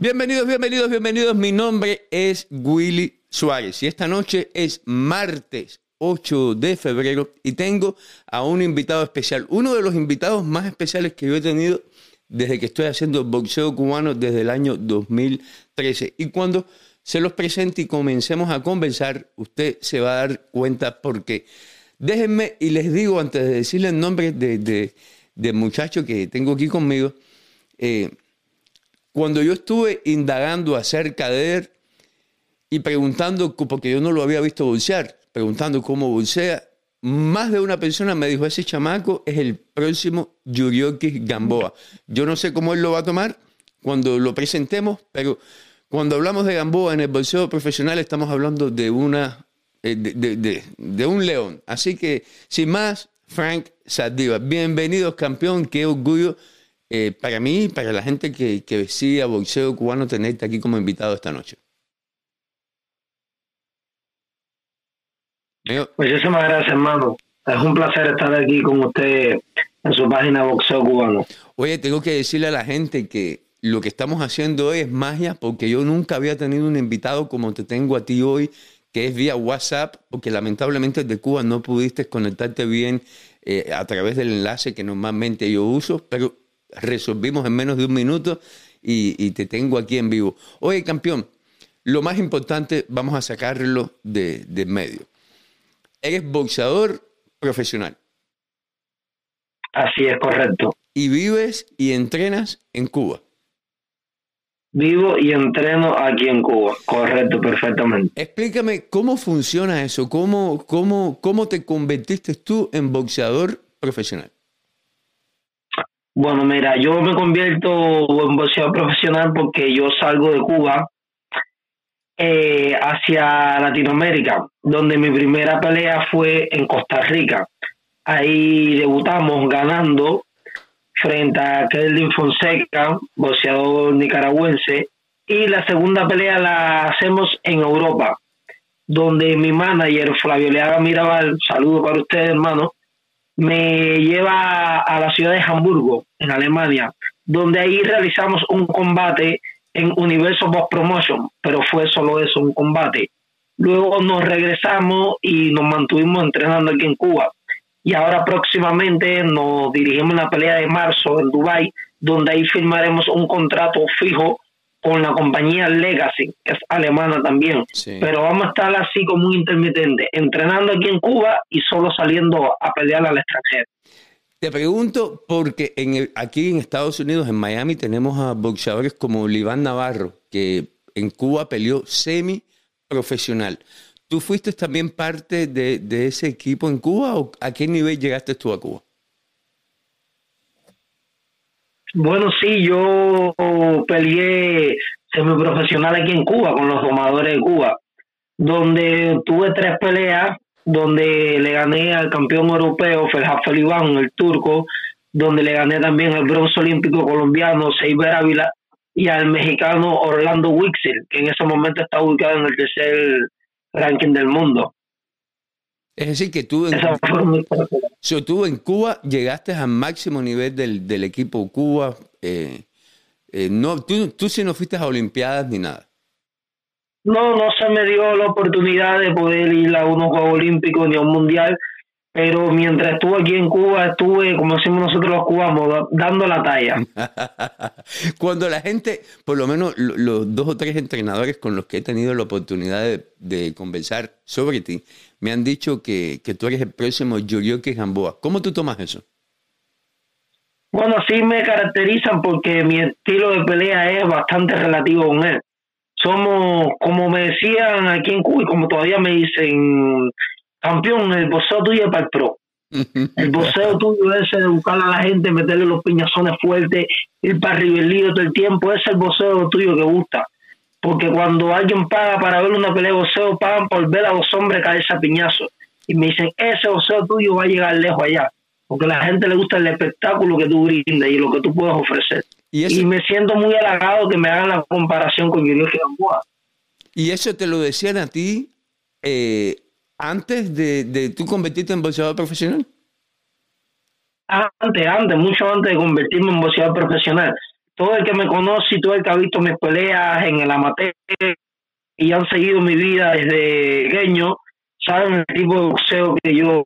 Bienvenidos, bienvenidos, bienvenidos. Mi nombre es Willy Suárez y esta noche es martes 8 de febrero y tengo a un invitado especial, uno de los invitados más especiales que yo he tenido desde que estoy haciendo boxeo cubano desde el año 2013. Y cuando se los presente y comencemos a conversar, usted se va a dar cuenta porque déjenme y les digo antes de decirle el nombre de, del muchacho que tengo aquí conmigo, eh, cuando yo estuve indagando acerca de él y preguntando, porque yo no lo había visto bolsear, preguntando cómo bolsea, más de una persona me dijo, ese chamaco es el próximo Yurioki Gamboa. Yo no sé cómo él lo va a tomar cuando lo presentemos, pero cuando hablamos de Gamboa en el bolseo profesional estamos hablando de, una, eh, de, un león. Así que, sin más, Frank Sadiva, bienvenidos campeón, qué orgullo eh, para mí, para la gente que, que sigue a boxeo cubano, tenerte aquí como invitado esta noche. Muchísimas gracias, hermano. Es un placer estar aquí con usted en su página Boxeo Cubano. Oye, tengo que decirle a la gente que lo que estamos haciendo hoy es magia porque yo nunca había tenido un invitado como te tengo a ti hoy, que es vía WhatsApp, porque lamentablemente de Cuba no pudiste conectarte bien eh, a través del enlace que normalmente yo uso, pero resolvimos en menos de un minuto y, te tengo aquí en vivo. Oye, campeón, lo más importante, vamos a sacarlo de, medio. Eres boxeador profesional. Así es, correcto. Y vives y entrenas en Cuba. Vivo y entreno aquí en Cuba, correcto, perfectamente. Explícame cómo funciona eso, cómo, cómo, cómo te convertiste tú en boxeador profesional. Bueno, mira, yo me convierto en boxeador profesional porque yo salgo de Cuba eh, hacia Latinoamérica, donde mi primera pelea fue en Costa Rica. Ahí debutamos ganando frente a Kelvin Fonseca, boxeador nicaragüense, y la segunda pelea la hacemos en Europa, donde mi manager Flavio Leaga Mirabal, saludo para ustedes hermano, me lleva a la ciudad de Hamburgo, en Alemania, donde ahí realizamos un combate en Universo Box Promotion, pero fue solo eso, un combate. Luego nos regresamos y nos mantuvimos entrenando aquí en Cuba. Y ahora próximamente nos dirigimos a la pelea de marzo en Dubai, donde ahí firmaremos un contrato fijo con la compañía Legacy, que es alemana también. Pero vamos a estar así como un intermitente, entrenando aquí en Cuba y solo saliendo a pelear al extranjero. Te pregunto porque en aquí en Estados Unidos, en Miami, tenemos a boxeadores como Liván Navarro, que en Cuba peleó semi profesional. ¿Tú fuiste también parte de, ese equipo en Cuba o a qué nivel llegaste tú a Cuba? Bueno, sí, yo peleé semiprofesional aquí en Cuba con los domadores de Cuba, donde tuve tres peleas, donde le gané al campeón europeo Ferhat Felibán, el turco, donde le gané también al bronce olímpico colombiano Seiber Ávila y al mexicano Orlando Wixel, que en ese momento está ubicado en el tercer ranking del mundo. Es decir, que tú en, tú en Cuba llegaste al máximo nivel del, del equipo Cuba. Eh, eh, no, tú, tú sí no fuiste a Olimpiadas ni nada. No, no se me dio la oportunidad de poder ir a unos Juegos Olímpicos ni a un Mundial, pero mientras estuve aquí en Cuba, estuve, como decimos nosotros los cubanos, dando la talla. Cuando la gente, por lo menos los dos o tres entrenadores con los que he tenido la oportunidad de, de conversar sobre ti, me han dicho que, que tú eres el próximo Yurioki Gamboa. ¿Cómo tú tomas eso? Bueno, sí me caracterizan porque mi estilo de pelea es bastante relativo con él. Somos, como me decían aquí en Cuba y como todavía me dicen, campeón, el boxeo tuyo es para el pro. El boxeo tuyo es de buscar a la gente, meterle los piñazones fuertes, ir para el todo el tiempo. Ese es el boxeo tuyo que gusta porque cuando alguien paga para ver una pelea de boxeo, pagan por ver a los hombres caerse a piñazos. Y me dicen, ese boxeo tuyo va a llegar lejos allá. Porque a la gente le gusta el espectáculo que tú brindas y lo que tú puedes ofrecer. Y, me siento muy halagado que me hagan la comparación con Junior Gamboa. ¿Y eso te lo decían a ti eh, antes de, de tú convertirte en boxeador profesional? Antes, antes, mucho antes de convertirme en boxeador profesional. Todo el que me conoce y todo el que ha visto mis peleas en el amateur y han seguido mi vida desde pequeño, saben el tipo de boxeo que yo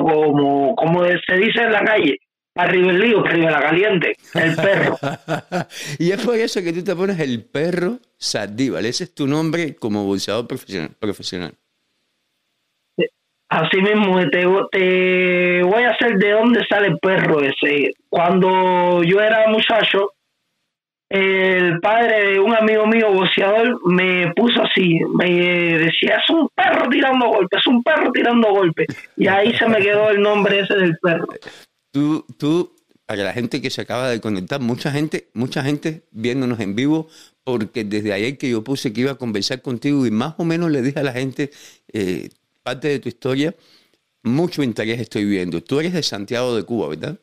como, como se dice en la calle, arriba el lío, arriba la caliente, el perro. y es por eso que tú te pones el perro Sardíbal, ese es tu nombre como boxeador profesional. profesional. Así mismo, te, te voy a hacer de dónde sale el perro ese. Cuando yo era muchacho, el padre de un amigo mío, boxeador, me puso así, me decía, es un perro tirando golpes, es un perro tirando golpes. Y ahí se me quedó el nombre ese del perro. Tú, tú, para la gente que se acaba de conectar, mucha gente, mucha gente viéndonos en vivo, porque desde ayer que yo puse que iba a conversar contigo y más o menos le dije a la gente eh, parte de tu historia, mucho interés estoy viendo. Tú eres de Santiago de Cuba, ¿verdad?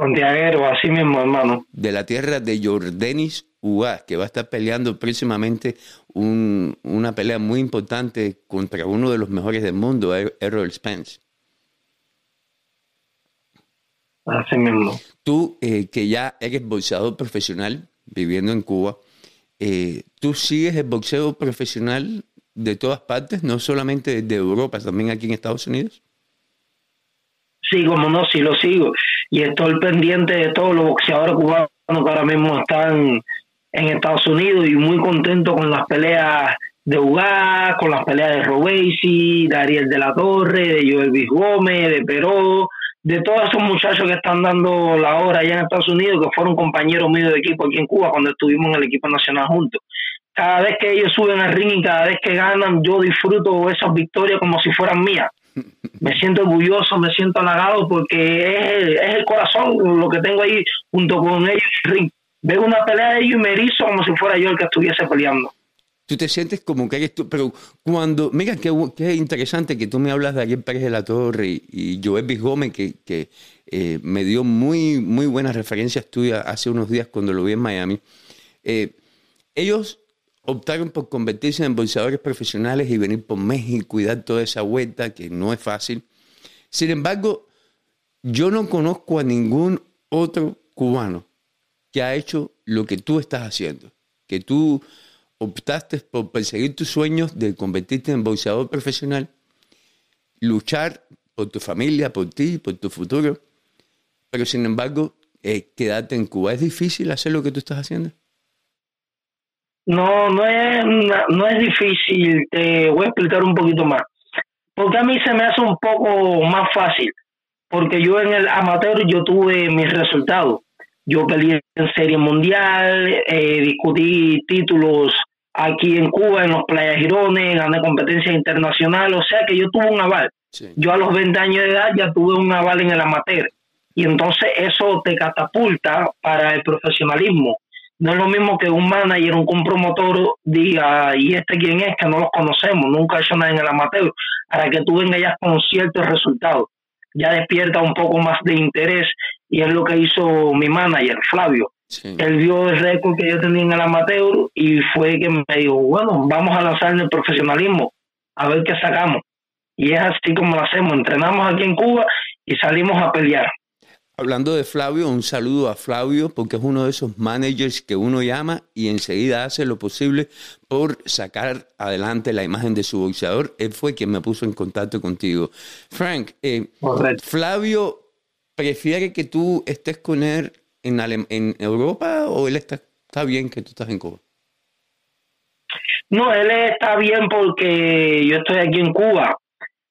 Santiago, así mismo, hermano. De la tierra de Jordanis Ugas, que va a estar peleando próximamente una pelea muy importante contra uno de los mejores del mundo, er-, Errol Spence. Así mismo. Tú, eh, que ya eres boxeador profesional, viviendo en Cuba, eh, ¿tú sigues el boxeo profesional de todas partes, no solamente de Europa, también aquí en Estados Unidos? Sí, como no, sí lo sigo. Y estoy pendiente de todos los boxeadores cubanos que ahora mismo están en Estados Unidos y muy contento con las peleas de Ugas, con las peleas de Robesi, de Ariel de la Torre, de Joel Bis Gómez, de Peró, de todos esos muchachos que están dando la hora allá en Estados Unidos, que fueron compañeros míos de equipo aquí en Cuba cuando estuvimos en el equipo nacional juntos. Cada vez que ellos suben al ring y cada vez que ganan, yo disfruto esas victorias como si fueran mías. Me siento orgulloso, me siento halagado porque es, es el corazón lo que tengo ahí junto con ellos. Veo una pelea de ellos y me erizo como si fuera yo el que estuviese peleando tú te sientes como que eres tú, pero cuando, mira qué, qué interesante que tú me hablas de Ariel Pérez de la Torre y, y Joel Gómez, que, que eh, me dio muy, muy buenas referencias tuyas hace unos días cuando lo vi en Miami. Eh, ellos optaron por convertirse en bolsadores profesionales y venir por México y dar toda esa vuelta, que no es fácil. Sin embargo, yo no conozco a ningún otro cubano que ha hecho lo que tú estás haciendo, que tú optaste por perseguir tus sueños de convertirte en boxeador profesional, luchar por tu familia, por ti, por tu futuro, pero sin embargo, eh, quedarte en Cuba. ¿Es difícil hacer lo que tú estás haciendo? No, no es, no es difícil. Te voy a explicar un poquito más. Porque a mí se me hace un poco más fácil. Porque yo en el amateur yo tuve mis resultados. Yo peleé en serie mundial, eh, discutí títulos aquí en Cuba, en los Playas Girones, gané competencia internacional, o sea que yo tuve un aval. Yo a los 20 años de edad ya tuve un aval en el amateur. Y entonces eso te catapulta para el profesionalismo. No es lo mismo que un manager, un promotor diga, ¿y este quién es? Que no los conocemos, nunca he hecho nada en el amateur, para que tú vengas ya con ciertos resultados. Ya despierta un poco más de interés y es lo que hizo mi manager, Flavio él vio el récord que yo tenía en el amateur y fue que me dijo, bueno, vamos a lanzar en el profesionalismo, a ver qué sacamos. Y es así como lo hacemos, entrenamos aquí en Cuba y salimos a pelear. Hablando de Flavio, un saludo a Flavio porque es uno de esos managers que uno llama y enseguida hace lo posible por sacar adelante la imagen de su boxeador. Él fue quien me puso en contacto contigo. Frank, eh, Flavio prefiere que tú estés con él en, en Europa o él está, está bien que tú estás en Cuba? No, él está bien porque yo estoy aquí en Cuba,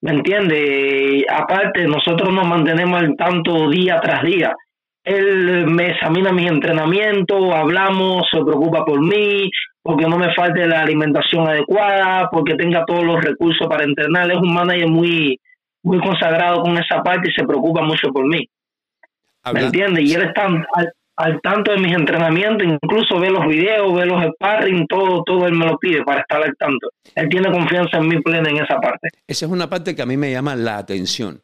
¿me entiende? Aparte, nosotros nos mantenemos al tanto día tras día. Él me examina mis entrenamientos, hablamos, se preocupa por mí, porque no me falte la alimentación adecuada, porque tenga todos los recursos para entrenar. Es un manager muy, muy consagrado con esa parte y se preocupa mucho por mí. ¿Me entiendes? Y él está al tanto de mis entrenamientos, incluso ve los videos, ve los sparring, todo, todo él me lo pide para estar al tanto. Él tiene confianza en mí plena en esa parte. Esa es una parte que a mí me llama la atención,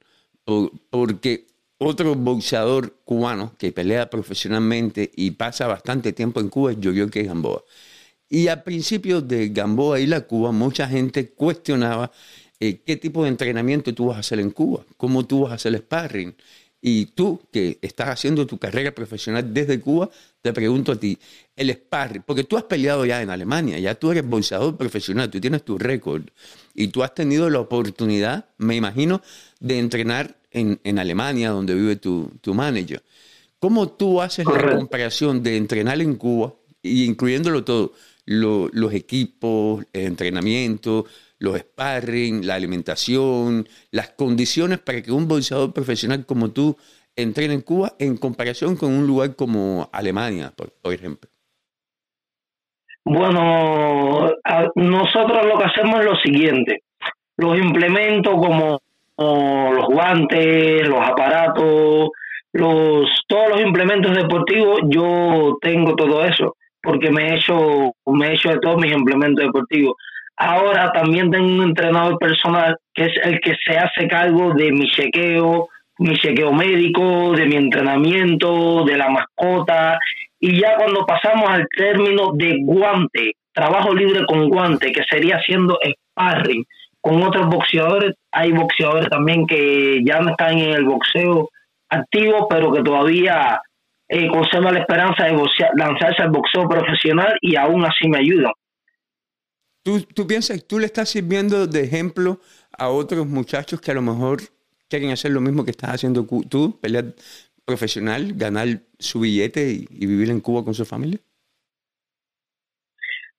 porque otro boxeador cubano que pelea profesionalmente y pasa bastante tiempo en Cuba es Yoyoke Gamboa. Y a principios de Gamboa y la Cuba, mucha gente cuestionaba eh, qué tipo de entrenamiento tú vas a hacer en Cuba, cómo tú vas a hacer sparring. Y tú, que estás haciendo tu carrera profesional desde Cuba, te pregunto a ti, el sparring, porque tú has peleado ya en Alemania, ya tú eres boxeador profesional, tú tienes tu récord y tú has tenido la oportunidad, me imagino, de entrenar en, en Alemania, donde vive tu, tu manager. ¿Cómo tú haces la comparación de entrenar en Cuba, y incluyéndolo todo, los equipos, el entrenamiento, los sparring, la alimentación, las condiciones para que un boxeador profesional como tú entrene en Cuba en comparación con un lugar como Alemania, por, ejemplo? Bueno, nosotros lo que hacemos es lo siguiente. Los implementos como, los guantes, los aparatos, los todos los implementos deportivos, yo tengo todo eso porque me he hecho me he hecho de todos mis implementos deportivos Ahora también tengo un entrenador personal que es el que se hace cargo de mi chequeo, mi chequeo médico, de mi entrenamiento, de la mascota. Y ya cuando pasamos al término de guante, trabajo libre con guante, que sería haciendo sparring con otros boxeadores, hay boxeadores también que ya no están en el boxeo activo, pero que todavía eh, la esperanza de lanzarse al boxeo profesional y aún así me ayudan. ¿Tú, tú piensas, tú le estás sirviendo de ejemplo a otros muchachos que a lo mejor quieren hacer lo mismo que estás haciendo tú, pelear profesional, ganar su billete y, vivir en Cuba con su familia?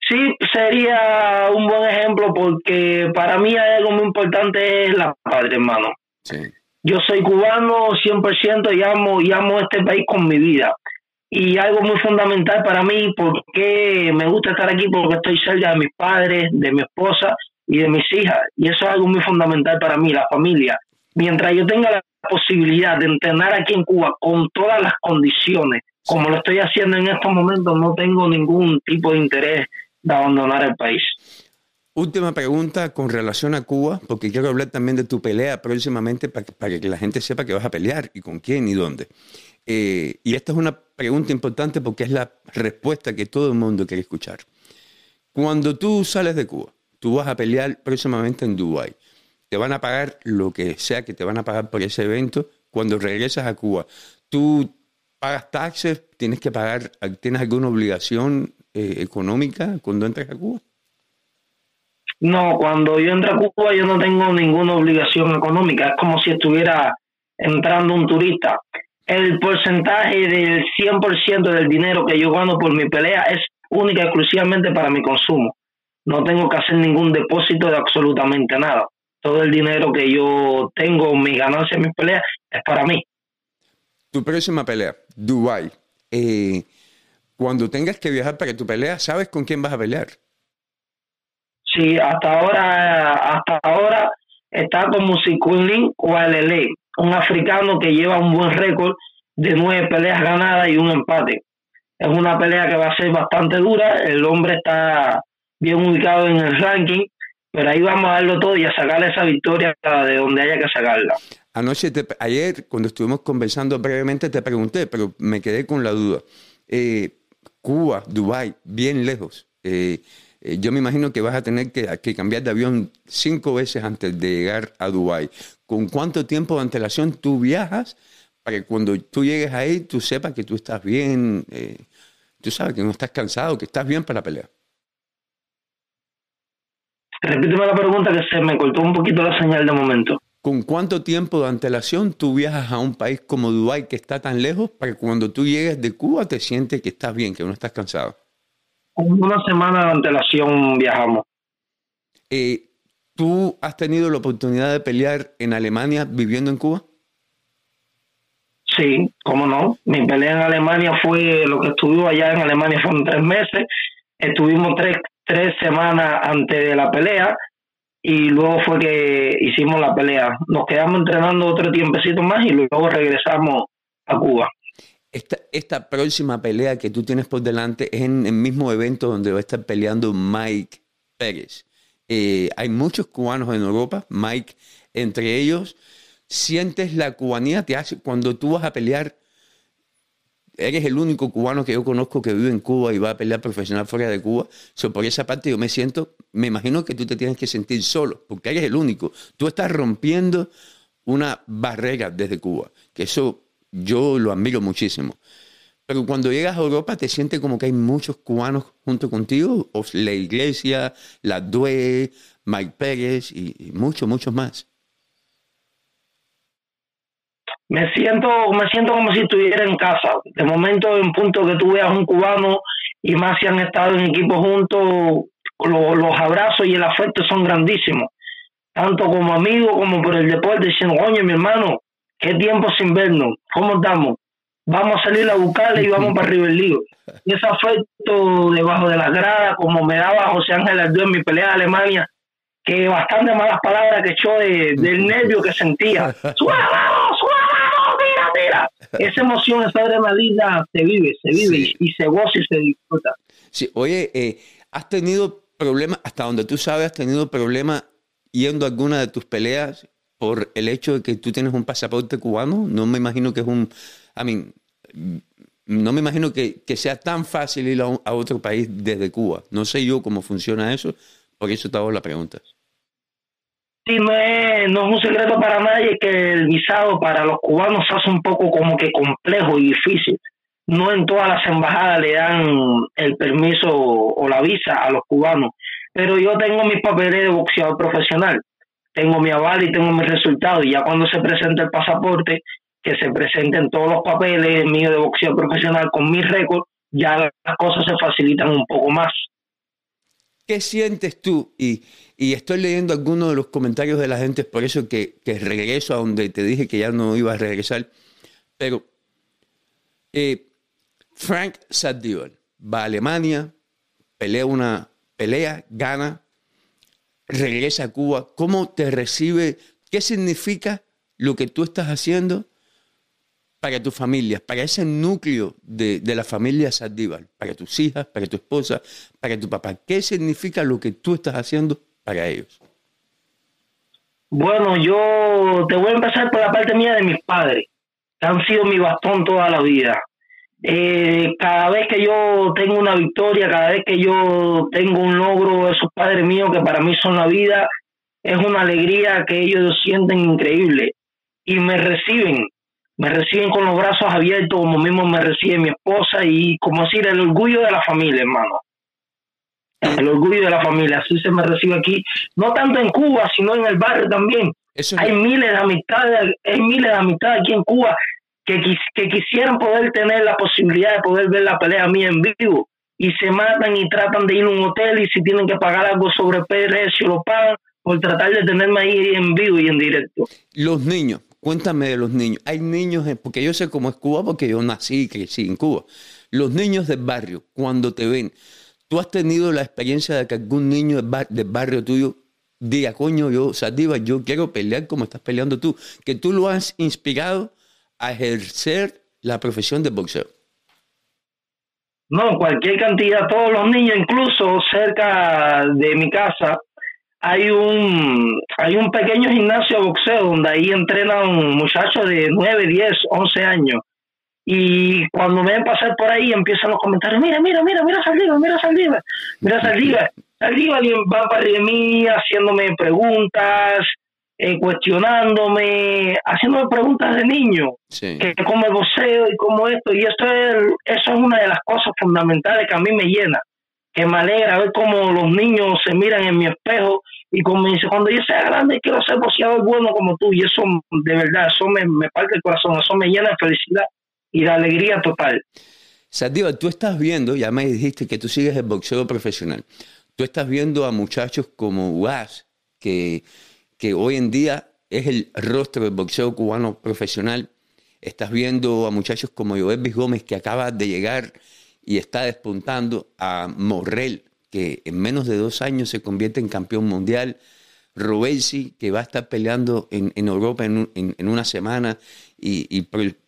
Sí, sería un buen ejemplo porque para mí hay algo muy importante es la padre, hermano. Sí. Yo soy cubano 100% y amo, y amo este país con mi vida y algo muy fundamental para mí, porque me gusta estar aquí, porque estoy cerca de mis padres, de mi esposa y de mis hijas. Y eso es algo muy fundamental para mí, la familia. Mientras yo tenga la posibilidad de entrenar aquí en Cuba con todas las condiciones, como lo estoy haciendo en estos momentos, no tengo ningún tipo de interés de abandonar el país. Última pregunta con relación a Cuba, porque quiero hablar también de tu pelea próximamente para, para que la gente sepa que vas a pelear y con quién y dónde. Eh, y esta es una pregunta importante porque es la respuesta que todo el mundo quiere escuchar. Cuando tú sales de Cuba, tú vas a pelear próximamente en Dubái. Te van a pagar lo que sea que te van a pagar por ese evento. Cuando regresas a Cuba, tú pagas taxes, tienes que pagar, tienes alguna obligación eh, económica cuando entras a Cuba. No, cuando yo entro a Cuba yo no tengo ninguna obligación económica. Es como si estuviera entrando un turista el porcentaje del 100% del dinero que yo gano por mi pelea es única y exclusivamente para mi consumo. No tengo que hacer ningún depósito de absolutamente nada. Todo el dinero que yo tengo, mi ganancia en mis peleas, es para mí. Tu próxima pelea, Dubai. Eh, cuando tengas que viajar para tu pelea, ¿sabes con quién vas a pelear? Sí, hasta ahora, hasta ahora está con Musiculin o Alele un africano que lleva un buen récord de nueve peleas ganadas y un empate. Es una pelea que va a ser bastante dura, el hombre está bien ubicado en el ranking, pero ahí vamos a darlo todo y a sacarle esa victoria de donde haya que sacarla. Anoche, ayer, cuando estuvimos conversando brevemente, te pregunté, pero me quedé con la duda. Eh, Cuba, Dubái, bien lejos. Eh, eh, yo me imagino que vas a tener que, que, cambiar de avión cinco veces antes de llegar a Dubái. ¿Con cuánto tiempo de antelación tú viajas para que cuando tú llegues ahí tú sepas que tú estás bien, eh, tú sabes que no estás cansado, que estás bien para la pelea? Repíteme la pregunta que se me cortó un poquito la señal de momento. ¿Con cuánto tiempo de antelación tú viajas a un país como Dubái que está tan lejos para que cuando tú llegues de Cuba te sientes que estás bien, que no estás cansado? Con una semana de antelación viajamos. Eh, ¿Tú has tenido la oportunidad de pelear en Alemania viviendo en Cuba? Sí, cómo no. Mi pelea en Alemania fue, lo que estuvimos allá en Alemania fueron tres meses. Estuvimos tres, tres semanas antes de la pelea y luego fue que hicimos la pelea. Nos quedamos entrenando otro tiempecito más y luego regresamos a Cuba. Esta, próxima pelea que tú tienes por delante es en el mismo evento donde va a estar peleando Mike Pérez. Eh, hay muchos cubanos en Europa, Mike, entre ellos. Sientes la cubanía, te hace, cuando tú vas a pelear, eres el único cubano que yo conozco que vive en Cuba y va a pelear profesional fuera de Cuba. So, por esa parte yo me siento, me imagino que tú te tienes que sentir solo, porque eres el único. Tú estás rompiendo una barrera desde Cuba, que eso yo lo admiro muchísimo. Pero cuando llegas a Europa te sientes como que hay muchos cubanos junto contigo, o la iglesia, la DUE, Mike Pérez y, muchos, muchos más. Me siento, me siento como si estuviera en casa. De momento, en punto que tú veas un cubano y más si han estado en equipo juntos, los, abrazos y el afecto son grandísimos. Tanto como amigos como por el deporte, diciendo, oye, mi hermano, qué tiempo sin vernos, ¿cómo estamos? Vamos a salir a buscarle y vamos para River League. Y ese afecto debajo de las gradas, como me daba José Ángel Ardú en mi pelea de Alemania, que bastante malas palabras que echó de, del nervio que sentía. ¡Suave, suave, mira, mira! Esa emoción, esa adrenalina se vive, se vive Sí. y, y se goza y se disfruta. Sí, oye, eh, ¿has tenido problemas, hasta donde tú sabes, has tenido problemas yendo a alguna de tus peleas por el hecho de que tú tienes un pasaporte cubano? No me imagino que es un, I mean, no me imagino que, que sea tan fácil ir a, otro país desde Cuba. No sé yo cómo funciona eso, por eso te hago la pregunta. Sí, no es, no es un secreto para nadie que el visado para los cubanos se hace un poco como que complejo y difícil. No en todas las embajadas le dan el permiso o la visa a los cubanos, pero yo tengo mis papeles de boxeador profesional, tengo mi aval y tengo mis resultados, y ya cuando se presenta el pasaporte, que se presenten todos los papeles míos de boxeador profesional con mi récord, ya las cosas se facilitan un poco más. ¿Qué sientes tú? Y, y estoy leyendo algunos de los comentarios de la gente, por eso que, que regreso a donde te dije que ya no iba a regresar. Pero eh, Frank Sadival va a Alemania, pelea una pelea, gana, regresa a Cuba. ¿Cómo te recibe? ¿Qué significa lo que tú estás haciendo para tu familia, para ese núcleo de, de la familia Saldívar, para tus hijas, para tu esposa, para tu papá? ¿Qué significa lo que tú estás haciendo para ellos? Bueno, yo te voy a empezar por la parte mía de mis padres, que han sido mi bastón toda la vida. Eh, cada vez que yo tengo una victoria, cada vez que yo tengo un logro, esos padres míos que para mí son la vida, es una alegría que ellos sienten increíble y me reciben, me reciben con los brazos abiertos, como mismo me recibe mi esposa y como decir, el orgullo de la familia, hermano. El orgullo de la familia, así se me recibe aquí, no tanto en Cuba, sino en el barrio también. Eso es Hay miles de amistades, hay miles de amistades aquí en Cuba que, quis- que quisieran poder tener la posibilidad de poder ver la pelea mía en vivo y se matan y tratan de ir a un hotel y si tienen que pagar algo sobre precio lo pagan por tratar de tenerme ahí en vivo y en directo. Los niños, cuéntame de los niños. Hay niños, porque yo sé cómo es Cuba, porque yo nací y crecí en Cuba. Los niños del barrio, cuando te ven, ¿tú has tenido la experiencia de que algún niño del, bar- del barrio tuyo diga, coño, yo, Sadiva, yo quiero pelear como estás peleando tú? Que tú lo has inspirado a ejercer la profesión de boxeo. No, cualquier cantidad, todos los niños, incluso cerca de mi casa, hay un hay un pequeño gimnasio de boxeo donde ahí entrenan muchachos de 9, 10, 11 años. Y cuando me ven pasar por ahí empiezan los comentarios, mira, mira, mira, mira Saldívar, mira Saldívar, mira Saldívar. Saldívar y van para mí haciéndome preguntas, eh, cuestionándome, haciéndome preguntas de niño Sí. que como el boxeo y como esto, y esto es, eso es una de las cosas fundamentales que a mí me llena, que me alegra ver cómo los niños se miran en mi espejo y como me dice, cuando yo sea grande quiero ser boxeador bueno como tú, y eso de verdad, eso me, me parte el corazón, eso me llena de felicidad y de alegría total. Sadiva, tú estás viendo, ya me dijiste que tú sigues el boxeo profesional. Tú estás viendo a muchachos como Guas, que, que hoy en día es el rostro del boxeo cubano profesional. Estás viendo a muchachos como Joelvis Gómez, que acaba de llegar y está despuntando, a Morrell, que en menos de dos años se convierte en campeón mundial. Robesi, que va a estar peleando en, Europa en, una semana y,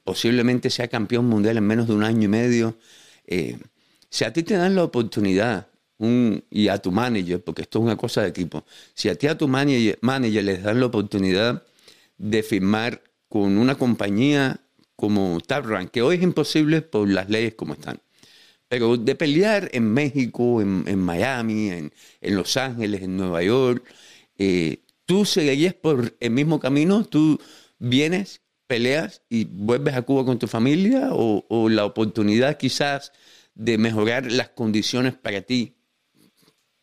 posiblemente sea campeón mundial en menos de un año y medio. Eh, si a ti te dan la oportunidad y a tu manager, porque esto es una cosa de equipo, si a ti a tu manager, manager les dan la oportunidad de firmar con una compañía como Rank, que hoy es imposible por las leyes como están, pero de pelear en México, en, Miami, en, Los Ángeles, en Nueva York, eh, tú seguirías por el mismo camino, tú vienes, peleas y vuelves a Cuba con tu familia o, o la oportunidad quizás de mejorar las condiciones para ti,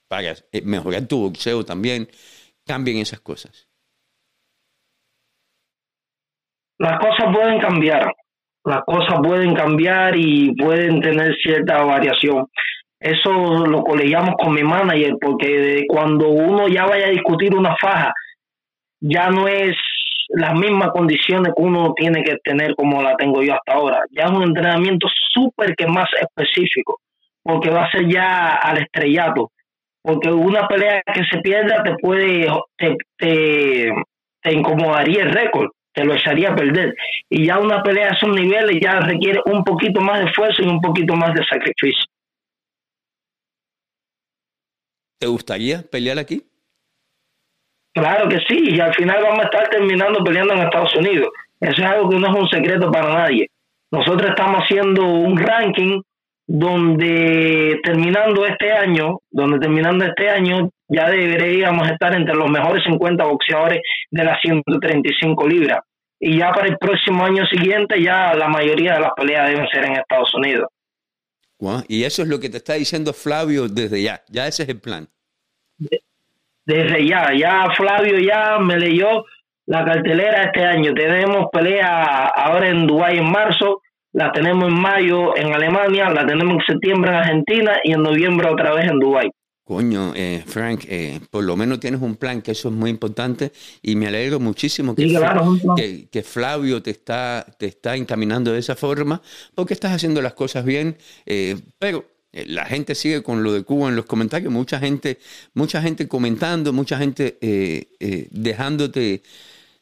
para eh, mejorar tu boxeo también, cambien esas cosas. Las cosas pueden cambiar, las cosas pueden cambiar y pueden tener cierta variación. Eso lo colegiamos con mi manager porque cuando uno ya vaya a discutir una faja, ya no es las mismas condiciones que uno tiene que tener como la tengo yo hasta ahora. Ya es un entrenamiento súper que más específico, porque va a ser ya al estrellato. Porque una pelea que se pierda te puede, te, te, te incomodaría el récord te lo echaría a perder. Y ya una pelea a esos niveles ya requiere un poquito más de esfuerzo y un poquito más de sacrificio. ¿Te gustaría pelear aquí? Claro que sí, y al final vamos a estar terminando peleando en Estados Unidos. Eso es algo que no es un secreto para nadie. Nosotros estamos haciendo un ranking donde terminando este año, donde terminando este año ya deberíamos estar entre los mejores 50 boxeadores de las 135 libras. Y ya para el próximo año siguiente ya la mayoría de las peleas deben ser en Estados Unidos. y eso es lo que te está diciendo Flavio desde ya, ya ese es el plan. Desde ya, ya Flavio ya me leyó la cartelera este año. Tenemos pelea ahora en Dubái en marzo, la tenemos en mayo en Alemania, la tenemos en septiembre en Argentina y en noviembre otra vez en Dubái. Coño, eh, Frank, eh, por lo menos tienes un plan, que eso es muy importante y me alegro muchísimo que, que, Flavio te está, te está encaminando de esa forma, porque estás haciendo las cosas bien, eh, pero la gente sigue con lo de Cuba en los comentarios, mucha gente, mucha gente comentando, mucha gente dejándote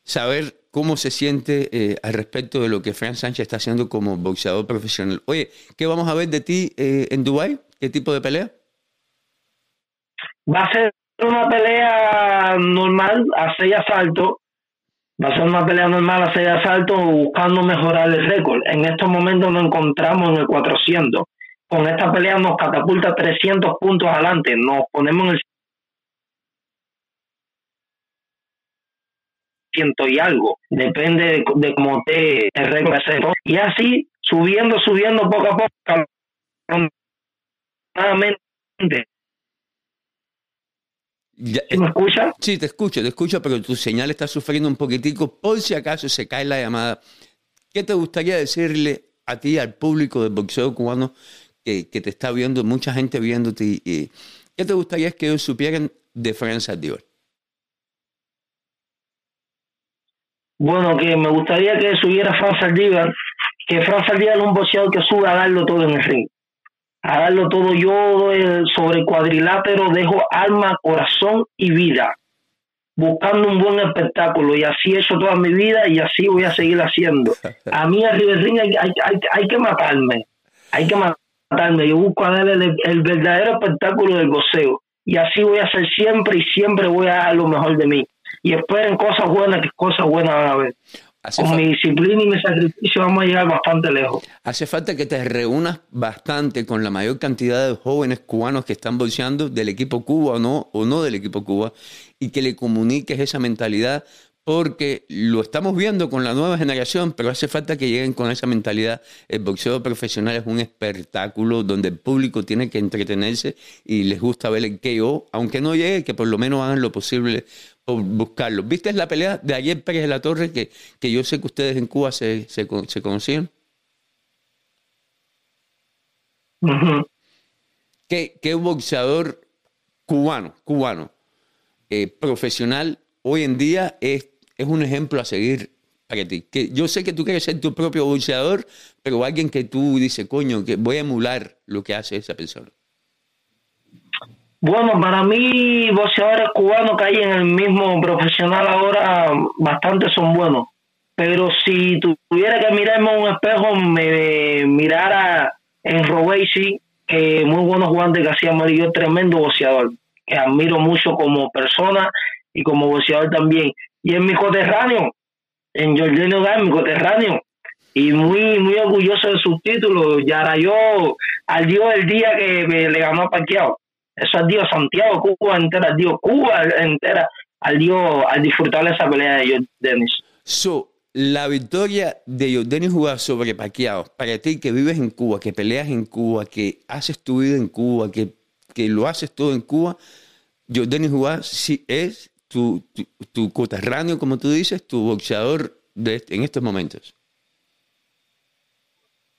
saber cómo se siente al respecto de lo que Frank Sánchez está haciendo como boxeador profesional. Oye, ¿qué vamos a ver de ti en Dubái? ¿Qué tipo de pelea? Va a ser una pelea normal a seis asaltos. Va a ser una pelea normal a seis asaltos buscando mejorar el récord. En estos momentos nos encontramos en el 400. Con esta pelea nos catapulta 300 puntos adelante. Nos ponemos en el ciento y algo. Depende de, cómo te el récord Y así, subiendo, subiendo poco a poco. ¿Me escucha? Sí, te escucho, te escucho, pero tu señal está sufriendo un poquitico. Por si acaso se cae la llamada, ¿qué te gustaría decirle a ti, al público del boxeo cubano que, te está viendo, mucha gente viéndote? Y, ¿Qué te gustaría que ellos supieran de Fran Saldívar? Bueno, que me gustaría que subiera Fran Saldívar, que Fran Saldívar es un boxeador que sube a darlo todo en el ring. A darlo todo. Yo sobre el cuadrilátero, dejo alma, corazón y vida, buscando un buen espectáculo. Y así he hecho toda mi vida y así voy a seguir haciendo. A mí arriba del ring hay, hay, hay, que matarme, hay que matarme, yo busco a darle el, verdadero espectáculo del goceo y así voy a hacer siempre y siempre voy a dar lo mejor de mí. Y esperen cosas buenas, que cosas buenas van a ver con mi disciplina y mi sacrificio vamos a llegar bastante lejos. Hace falta que te reúnas bastante con la mayor cantidad de jóvenes cubanos que están bolseando del equipo Cuba o no, o no del equipo Cuba, y que le comuniques esa mentalidad, porque lo estamos viendo con la nueva generación, pero hace falta que lleguen con esa mentalidad. El boxeo profesional es un espectáculo donde el público tiene que entretenerse y les gusta ver el KO, aunque no llegue, que por lo menos hagan lo posible buscarlo. ¿Viste la pelea de ayer Pérez de la Torre que, que yo sé que ustedes en Cuba se, se, se conocían? ¿Qué, boxeador cubano, cubano, eh, profesional, hoy en día es, es un ejemplo a seguir para ti? Que yo sé que tú quieres ser tu propio boxeador, pero alguien que tú dices, coño, que voy a emular lo que hace esa persona. Bueno, para mí, boxeadores cubanos que hay en el mismo profesional ahora, bastante son buenos. Pero si tuviera que mirarme en un espejo, me mirara en Robesi, que muy buenos guantes que hacía Mario, tremendo boxeador, que admiro mucho como persona y como boxeador también. Y en mi coterráneo, en Jordanio Gal, mi coterráneo, y muy muy orgulloso de sus títulos. Ya yo al Dios el día que me le ganó a Paquiao. Eso al Dios Santiago, Cuba entera, al Dios Cuba entera, al Dios al disfrutar esa pelea de Jordan Dennis. So, la victoria de Jordan Jugar sobre Paquiao, para ti que vives en Cuba, que peleas en Cuba, que haces tu vida en Cuba, que, que lo haces todo en Cuba, Jordan Jugar sí es tu, tu, tu coterráneo, como tú dices, tu boxeador de, en estos momentos.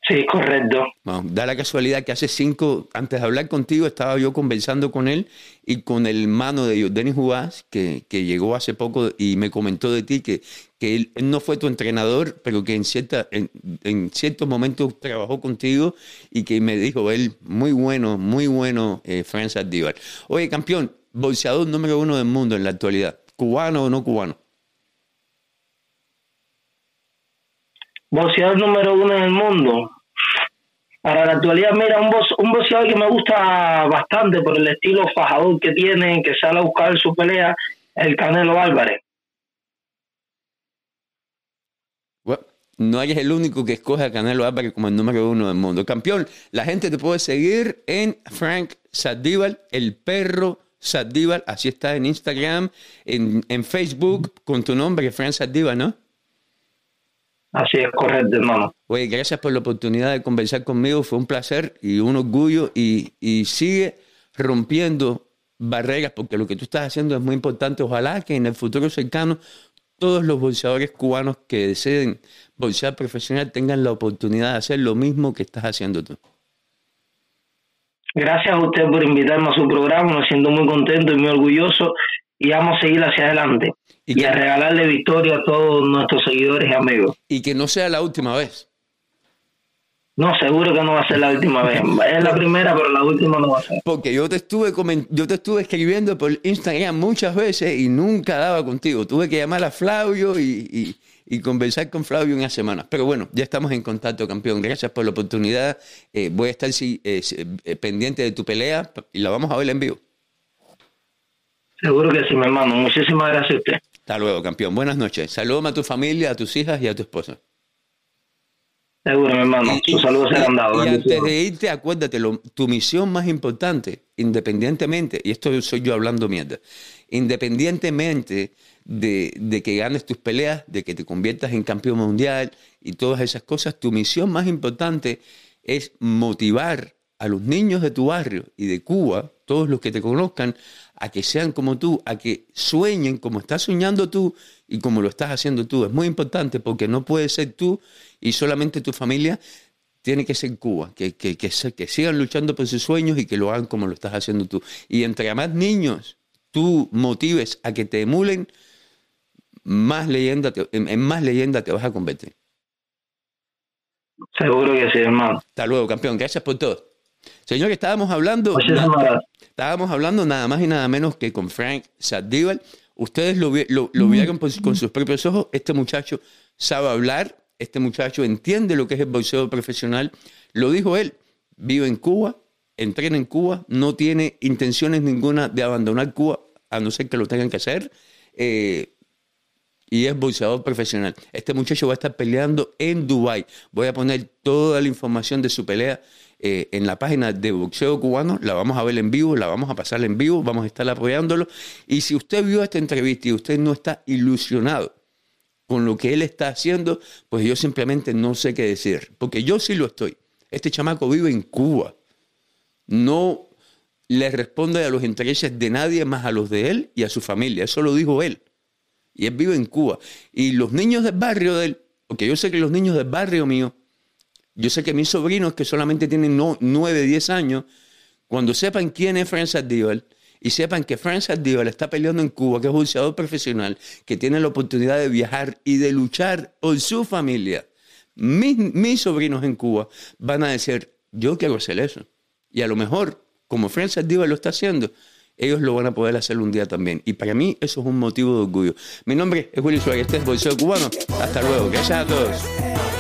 Sí, correcto. Da la casualidad que hace cinco, antes de hablar contigo, estaba yo conversando con él y con el mano de Denis Jugás, que, que, llegó hace poco y me comentó de ti que, que él, no fue tu entrenador, pero que en, cierta, en, en, ciertos momentos trabajó contigo y que me dijo él, muy bueno, muy bueno, eh, Franz. Oye, campeón, boxeador número uno del mundo en la actualidad, ¿cubano o no cubano? Boxeador número uno en el mundo. Para la actualidad, mira, un, box, un boxeador que me gusta bastante por el estilo fajador que tiene, que sale a buscar su pelea, el Canelo Álvarez. No eres el único que escoge a Canelo Álvarez como el número uno del mundo. Campeón, la gente te puede seguir en Frank Sadíbal, el perro Sadíbal, así está en Instagram, en, en Facebook, con tu nombre, Frank Sadíbal, ¿no? Así es correcto, hermano. Oye, gracias por la oportunidad de conversar conmigo. Fue un placer y un orgullo y, y sigue rompiendo barreras porque lo que tú estás haciendo es muy importante. Ojalá que en el futuro cercano todos los bolseadores cubanos que deseen bolsear profesional tengan la oportunidad de hacer lo mismo que estás haciendo tú. Gracias a usted por invitarme a su programa, me siento muy contento y muy orgulloso y vamos a seguir hacia adelante y, y que, a regalarle victoria a todos nuestros seguidores y amigos. Y que no sea la última vez. No, seguro que no va a ser la última vez. Es la primera, pero la última no va a ser. Porque yo te estuve yo te estuve escribiendo por Instagram muchas veces y nunca daba contigo. Tuve que llamar a Flavio y, y, y conversar con Flavio unas semanas. Pero bueno, ya estamos en contacto, campeón. Gracias por la oportunidad. Eh, voy a estar sí, eh, pendiente de tu pelea y la vamos a ver en vivo. Seguro que sí, mi hermano. Muchísimas gracias a usted. Hasta luego, campeón. Buenas noches. Saludos a tu familia, a tus hijas y a tu esposa. Seguro, mi hermano. Sus saludos serán dados. Y antes de irte, acuérdate, lo, tu misión más importante, independientemente, y esto soy yo hablando mierda, independientemente de, de, que ganes tus peleas, de que te conviertas en campeón mundial y todas esas cosas, tu misión más importante es motivar a los niños de tu barrio y de Cuba, todos los que te conozcan, a que sean como tú, a que sueñen como estás soñando tú y como lo estás haciendo tú. Es muy importante porque no puedes ser tú y solamente tu familia tiene que ser Cuba, que, que, que, que sigan luchando por sus sueños y que lo hagan como lo estás haciendo tú. Y entre más niños tú motives a que te emulen, más leyenda te, en, en más leyenda te vas a convertir. Seguro que sí, hermano. Hasta luego, campeón. Gracias por todo. Señor, estábamos hablando, nada, estábamos hablando nada más y nada menos que con Frank Sadíbal. Ustedes lo, lo, lo vieron por, con sus propios ojos. Este muchacho sabe hablar, este muchacho entiende lo que es el boxeo profesional. Lo dijo él, vive en Cuba, entrena en Cuba, no tiene intenciones ninguna de abandonar Cuba, a no ser que lo tengan que hacer. Eh, y es boxeador profesional. Este muchacho va a estar peleando en Dubai. Voy a poner toda la información de su pelea eh, en la página de Boxeo Cubano, la vamos a ver en vivo, la vamos a pasar en vivo, vamos a estar apoyándolo. Y si usted vio esta entrevista y usted no está ilusionado con lo que él está haciendo, pues yo simplemente no sé qué decir, porque yo sí lo estoy. Este chamaco vive en Cuba, no le responde a los intereses de nadie más a los de él y a su familia, eso lo dijo él. Y él vive en Cuba. Y los niños del barrio de él, porque yo sé que los niños del barrio mío yo sé que mis sobrinos que solamente tienen no, 9, 10 años, cuando sepan quién es Franz Aldíbal y sepan que Franz Aldíbal está peleando en Cuba, que es boxeador profesional, que tiene la oportunidad de viajar y de luchar por su familia, mis, mis sobrinos en Cuba van a decir, yo quiero hacer eso. Y a lo mejor, como Franz Aldíbal lo está haciendo, ellos lo van a poder hacer un día también. Y para mí eso es un motivo de orgullo. Mi nombre es Willy Suárez, este es Bolseo Cubano. Hasta luego. Gracias a todos.